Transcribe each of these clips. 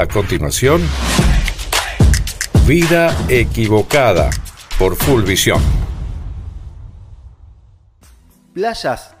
A continuación, Vida Equivocada por Full Visión. Playas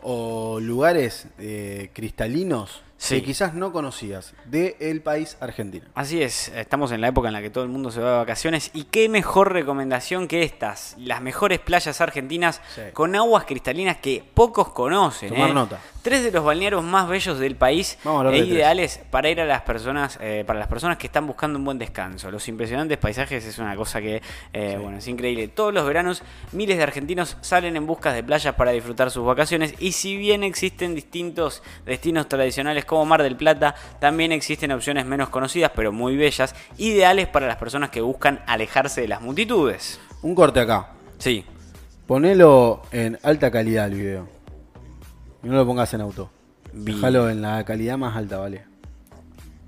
o lugares eh, cristalinos Sí. que quizás no conocías del país Argentina. Así es, estamos en la época en la que todo el mundo se va de vacaciones y qué mejor recomendación que estas, las mejores playas argentinas Sí. con aguas cristalinas que pocos conocen. Tomar ¿eh? nota. Tres de los balnearios más bellos del país e de tres. ideales para ir a las personas, eh, para las personas que están buscando un buen descanso. Los impresionantes paisajes es una cosa que, eh, bueno, es increíble. Todos los veranos miles de argentinos salen en busca de playas para disfrutar sus vacaciones y si bien existen distintos destinos tradicionales como Mar del Plata, también existen opciones menos conocidas pero muy bellas, ideales para las personas que buscan alejarse de las multitudes. Un corte acá. Sí, Ponelo en alta calidad el video. Y no lo pongas en auto. Bien. Déjalo en la calidad más alta, ¿vale?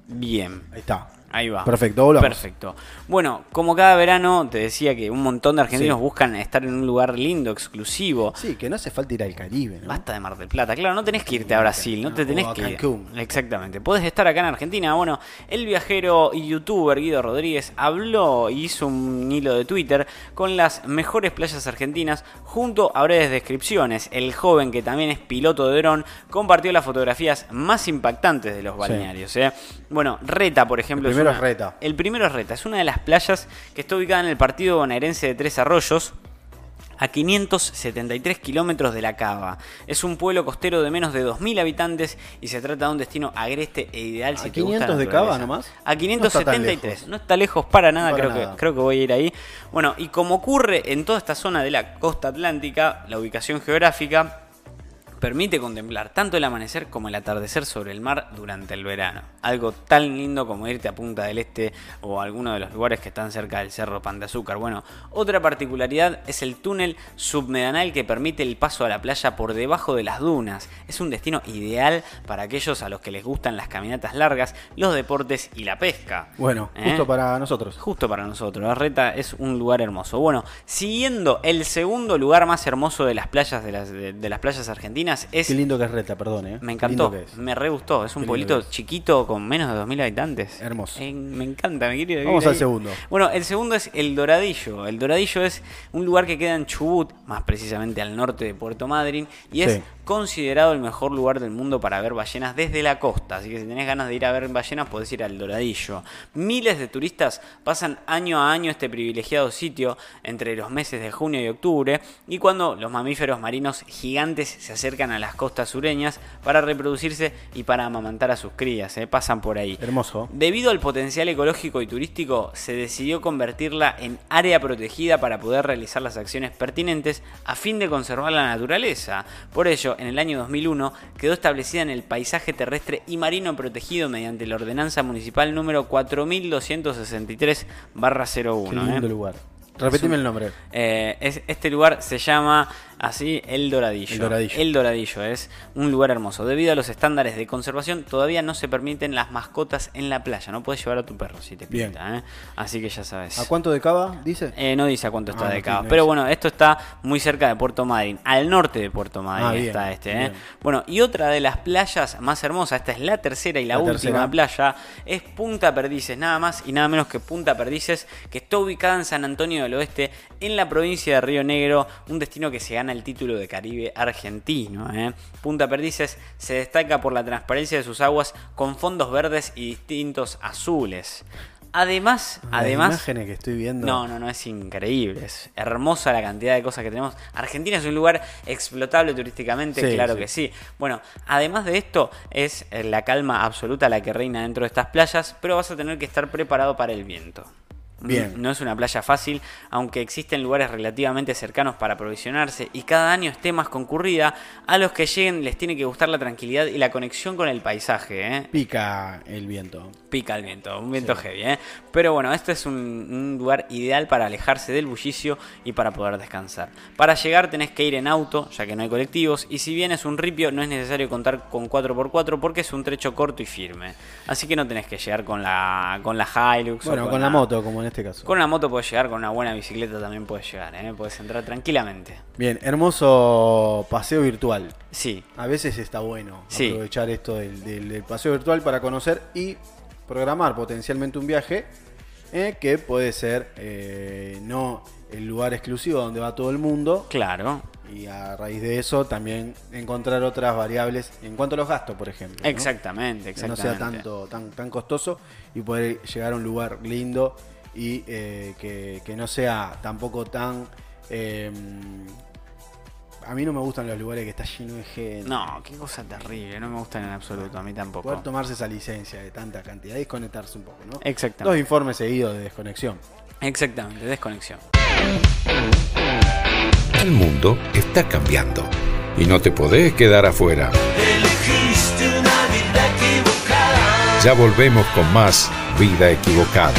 bien. Ahí está. Ahí va. Perfecto, volvamos. Perfecto. Bueno, como cada verano te decía que un montón de argentinos Sí. buscan estar en un lugar lindo, exclusivo. Sí, que no hace falta ir al Caribe, ¿no? Basta de Mar del Plata. Claro, no tenés que irte a Brasil, no te tenés o a que ir. Cancún. Exactamente. Podés estar acá en Argentina. Bueno, el viajero y youtuber Guido Rodríguez habló y hizo un hilo de Twitter con las mejores playas argentinas junto a breves descripciones. El joven, que también es piloto de dron, compartió las fotografías más impactantes de los balnearios. ¿eh? Bueno, Reta, por ejemplo. El primero una- es Reta. El primero es Reta. Es una de las playas que está ubicada en el partido bonaerense de Tres Arroyos a 573 kilómetros de la Cava. Es un pueblo costero de menos de 2.000 habitantes y se trata de un destino agreste e ideal si ¿A te gusta la 500 de Cava nomás? A No está 573. No está lejos para nada, Para creo, nada. Que, creo que voy a ir ahí. Bueno, y como ocurre en toda esta zona de la costa atlántica, la ubicación geográfica permite contemplar tanto el amanecer como el atardecer sobre el mar durante el verano. Algo tan lindo como irte a Punta del Este o a alguno de los lugares que están cerca del Cerro Pan de Azúcar. Bueno, otra particularidad es el túnel submedanal que permite el paso a la playa por debajo de las dunas. Es un destino ideal para aquellos a los que les gustan las caminatas largas, los deportes y la pesca. Bueno, ¿Eh? justo para nosotros. Justo para nosotros, la Reta es un lugar hermoso. Bueno, siguiendo el segundo lugar más hermoso de las playas de las, de, de las playas argentinas es Qué lindo que es Reta, perdón, ¿eh? me encantó, me re gustó. Es un pueblito chiquito con menos de 2.000 habitantes. Hermoso. Eh, me encanta, me quiero Vamos al segundo. Bueno, el segundo es El Doradillo. El Doradillo es un lugar que queda en Chubut, más precisamente al norte de Puerto Madryn, y es Sí. Considerado el mejor lugar del mundo para ver ballenas desde la costa. Así que si tenés ganas de ir a ver ballenas, podés ir al Doradillo. Miles de turistas pasan año a año este privilegiado sitio entre los meses de junio y octubre, y cuando los mamíferos marinos gigantes se acercan a las costas sureñas para reproducirse y para amamantar a sus crías. ¿eh? Pasan por ahí. Hermoso. Debido al potencial ecológico y turístico, se decidió convertirla en área protegida para poder realizar las acciones pertinentes a fin de conservar la naturaleza. Por ello, en el año 2001 quedó establecida en el paisaje terrestre y marino protegido mediante la ordenanza municipal número 4263-01. Qué lugar. Repetime el nombre. Es- este lugar se llama así El Doradillo. El Doradillo. El Doradillo es un lugar hermoso. Debido a los estándares de conservación, todavía no se permiten las mascotas en la playa. No puedes llevar a tu perro si te pinta. ¿eh? Así que ya sabes. ¿A cuánto de cava dice? Eh, no dice a cuánto está Ah, de cava. Pero bueno, esto está muy cerca de Puerto Madryn. Al norte de Puerto Madryn Ah, bien, está este. ¿eh? Bueno, y otra de las playas más hermosas, esta es la tercera y la, La última tercera. playa, es Punta Perdices. Nada más y nada menos que Punta Perdices, que está ubicada en San Antonio del Oeste, en la provincia de Río Negro, un destino que se gana el título de Caribe argentino. ¿eh? Punta Perdices se destaca por la transparencia de sus aguas con fondos verdes y distintos azules. Además, Las además, imágenes que estoy viendo. no, no, no, es increíble. Es hermosa la cantidad de cosas que tenemos. Argentina es un lugar explotable turísticamente, Sí, claro sí. que sí. Bueno, además de esto, es la calma absoluta la que reina dentro de estas playas, pero vas a tener que estar preparado para el viento. Bien. No es una playa fácil, aunque existen lugares relativamente cercanos para aprovisionarse y cada año esté más concurrida, a los que lleguen les tiene que gustar la tranquilidad y la conexión con el paisaje. ¿eh? Pica el viento. pica el viento, un viento heavy, ¿eh? Pero bueno, este es un, un lugar ideal para alejarse del bullicio y para poder descansar. Para llegar tenés que ir en auto, ya que no hay colectivos, y si bien es un ripio, no es necesario contar con 4x4 porque es un trecho corto y firme. Así que no tenés que llegar con la, con la Hilux. o Bueno, con la moto, como en este caso. Con una moto puedes llegar, con una buena bicicleta también puedes llegar, ¿eh? Puedes entrar tranquilamente. Bien, hermoso paseo virtual. Sí, A veces está bueno Sí. aprovechar esto del, del- del paseo virtual para conocer y programar potencialmente un viaje eh, que puede ser eh, no el lugar exclusivo donde va todo el mundo. Claro. Y a raíz de eso también encontrar otras variables en cuanto a los gastos, por ejemplo. ¿no? Exactamente, Que no exactamente. sea tanto, tan, tan costoso y poder llegar a un lugar lindo y eh, que, que no sea tampoco tan... eh, a mí no me gustan los lugares que está lleno de gente. No, qué cosa terrible, no me gustan en absoluto, a mí tampoco. Poder tomarse esa licencia de tanta cantidad y desconectarse un poco, ¿no? Dos Exactamente. informes seguidos de desconexión. Exactamente, desconexión. El mundo está cambiando y no te podés quedar afuera. Ya volvemos con más Vida Equivocada.